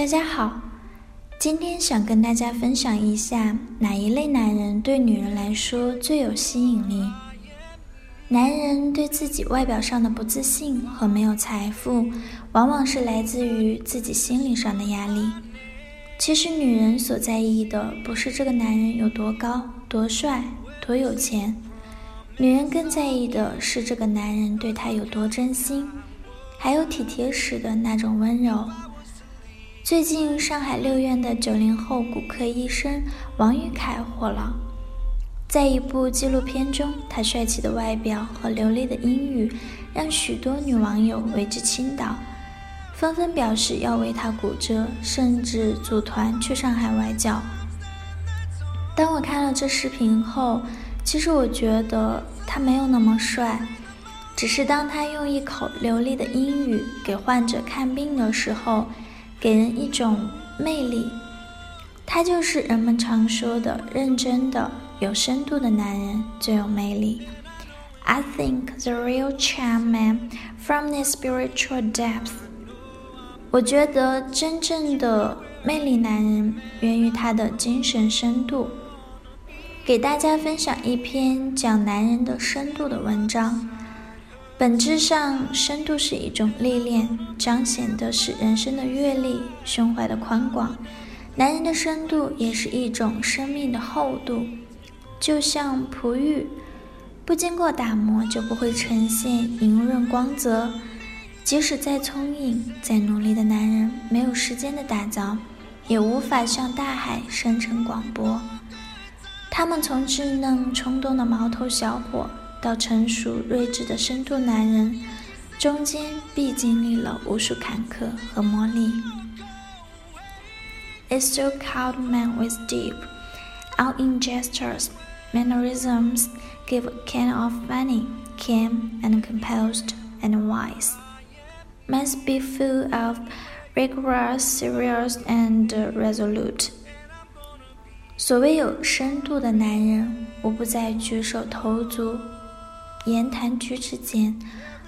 大家好，今天想跟大家分享一下哪一类男人对女人来说最有吸引力。男人对自己外表上的不自信和没有财富，往往是来自于自己心理上的压力。其实，女人所在意的不是这个男人有多高、多帅、多有钱，女人更在意的是这个男人对她有多真心，还有体贴时的那种温柔。最近，上海六院的九零后骨科医生王玉凯火了。在一部纪录片中，他帅气的外表和流利的英语让许多女网友为之倾倒，纷纷表示要为他鼓掌，甚至组团去上海外教。当我看了这视频后，其实我觉得他没有那么帅，只是当他用一口流利的英语给患者看病的时候。给人一种魅力，他就是人们常说的认真的、有深度的男人最有魅力。I think the real charm man from the spiritual depth。我觉得真正的魅力男人源于他的精神深度。给大家分享一篇讲男人的深度的文章。本质上，深度是一种历练，彰显的是人生的阅历、胸怀的宽广。男人的深度也是一种生命的厚度，就像璞玉，不经过打磨就不会呈现莹润光泽。即使再聪颖、再努力的男人，没有时间的打造，也无法向大海生成广博。他们从稚嫩冲动的毛头小伙。到成熟睿智的深度男人，中间必经历了无数坎坷和磨砺。A so-called man with deep, out-in gestures, mannerisms, give a kind of funny, calm and composed and wise. Must be full of rigorous, serious and resolute. 所谓有深度的男人，无不在举手投足。言谈举止间，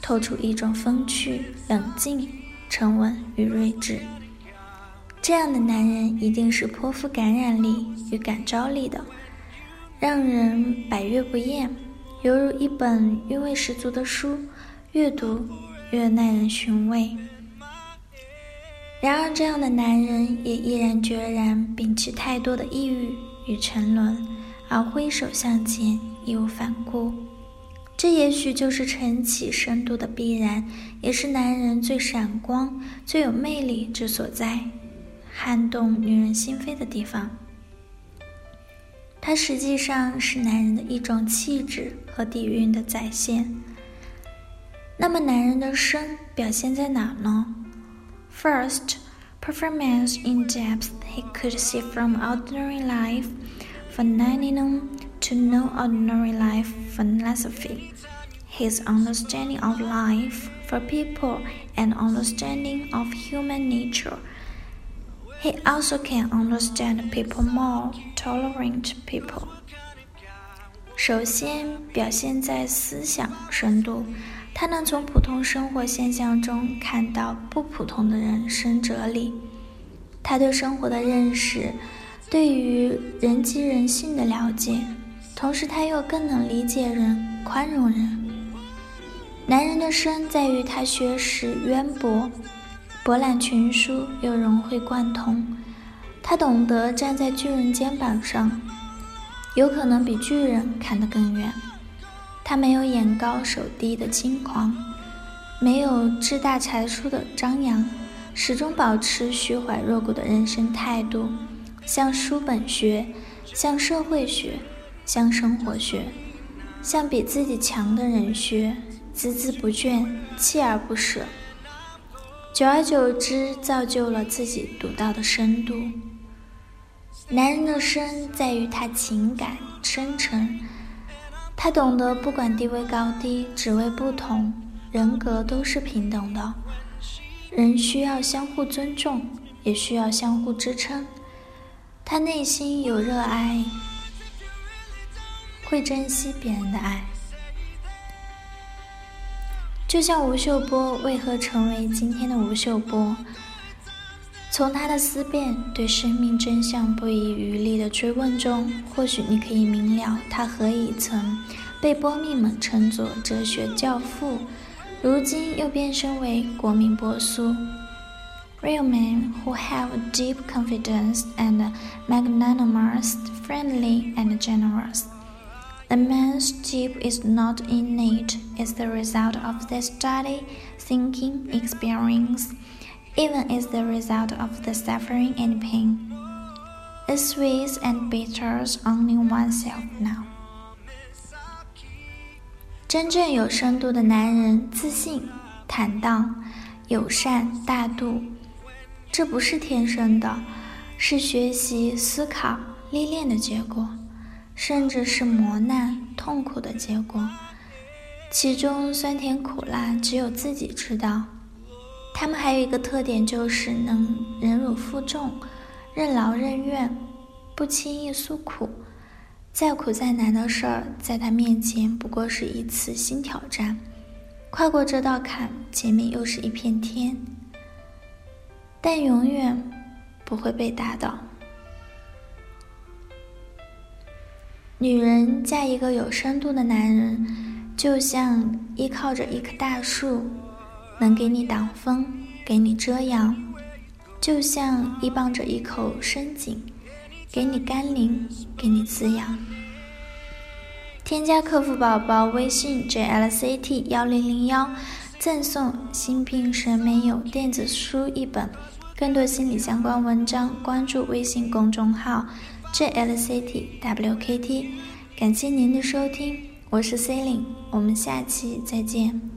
透出一种风趣、冷静、沉稳与睿智。这样的男人一定是颇富感染力与感召力的，让人百阅不厌，犹如一本韵味十足的书，越读越耐人寻味。然而，这样的男人也毅然决然摒弃太多的抑郁与沉沦，而挥手向前，义无反顾。这也许就是晨起深度的必然，也是男人最闪光、最有魅力之所在，撼动女人心扉的地方。它实际上是男人的一种气质和底蕴的再现。那么，男人的深表现在哪呢？First, performance in depth he could see from ordinary life, phenomenon. to no ordinary life philosophy. His understanding of life for people and understanding of human nature. He also can understand people more, tolerant people. 首先表现在思想深度，他能从普通生活现象中看到不普通的人生哲理。他对生活的认识，对于人机人性的了解， 同时，他又更能理解人、宽容人。男人的深在于他学识渊博，博览群书又融会贯通。他懂得站在巨人肩膀上，有可能比巨人看得更远。他没有眼高手低的轻狂，没有志大才疏的张扬，始终保持虚怀若谷的人生态度，向书本学，向社会学。向生活学，向比自己强的人学，孜孜不倦，锲而不舍。久而久之，造就了自己独到的深度。男人的深在于他情感深沉，他懂得不管地位高低、职位不同，人格都是平等的。人需要相互尊重，也需要相互支撑。他内心有热爱，会珍惜别人的爱。就像吴秀波为何成为今天的吴秀波？从他的思辨对生命真相不遗余力的追问中，或许你可以明了他何以曾被波密们称作哲学教父，如今又变身为国民波苏。Real men who have deep confidence and magnanimous, friendly and generous. The man's deep is not innate, it's the result of the study, thinking, experience, even is the result of the suffering and pain. It sweets and bitters only oneself now. 真正有深度的男人，自信、坦荡、友善、大度，这不是天生的，是学习、思考、历练的结果。 甚至是磨难、痛苦的结果，其中酸甜苦辣只有自己知道。他们还有一个特点，就是能忍辱负重、任劳任怨，不轻易诉苦。再苦再难的事儿，在他面前不过是一次新挑战。跨过这道坎，前面又是一片天，但永远不会被打倒。女人嫁一个有深度的男人，就像依靠着一棵大树，能给你挡风，给你遮阳；就像依傍着一口深井，给你甘霖，给你滋养。添加客服宝宝微信 jlct 幺零零幺，赠送心病神没有电子书一本，更多心理相关文章，关注微信公众号。JLCT WKT，感谢您的收听，我是 C e l i n e 我们下期再见。